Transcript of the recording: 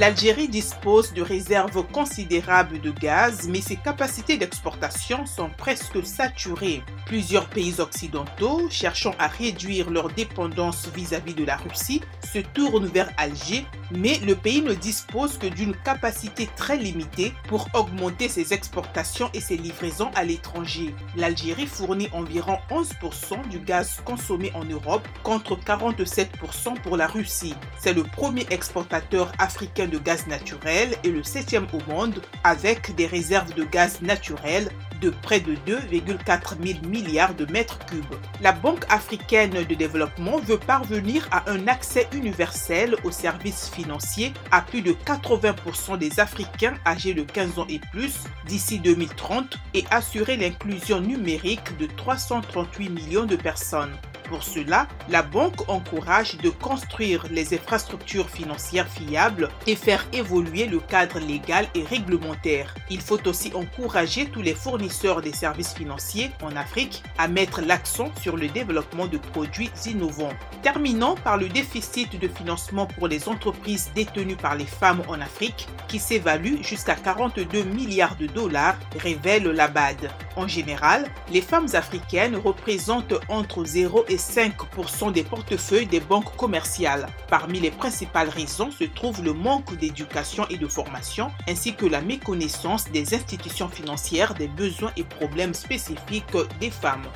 L'Algérie dispose de réserves considérables de gaz, mais ses capacités d'exportation sont presque saturées. Plusieurs pays occidentaux, cherchant à réduire leur dépendance vis-à-vis de la Russie, se tournent vers Alger, mais le pays ne dispose que d'une capacité très limitée pour augmenter ses exportations et ses livraisons à l'étranger. L'Algérie fournit environ 11% du gaz consommé en Europe contre 47% pour la Russie. C'est le premier exportateur africain de gaz naturel et le septième au monde avec des réserves de gaz naturel de près de 2,4 000 milliards de mètres cubes. La Banque africaine de développement veut parvenir à un accès universel aux services financiers à plus de 80% des Africains âgés de 15 ans et plus d'ici 2030 et assurer l'inclusion numérique de 338 millions de personnes. Pour cela, la banque encourage de construire les infrastructures financières fiables et faire évoluer le cadre légal et réglementaire. Il faut aussi encourager tous les fournisseurs des services financiers en Afrique à mettre l'accent sur le développement de produits innovants. Terminons par le déficit de financement pour les entreprises détenues par les femmes en Afrique qui s'évalue jusqu'à 42 milliards de dollars, révèle la BAD. En général, les femmes africaines représentent entre 0 et 5% des portefeuilles des banques commerciales. Parmi les principales raisons se trouve le manque d'éducation et de formation, ainsi que la méconnaissance des institutions financières des besoins et problèmes spécifiques des femmes.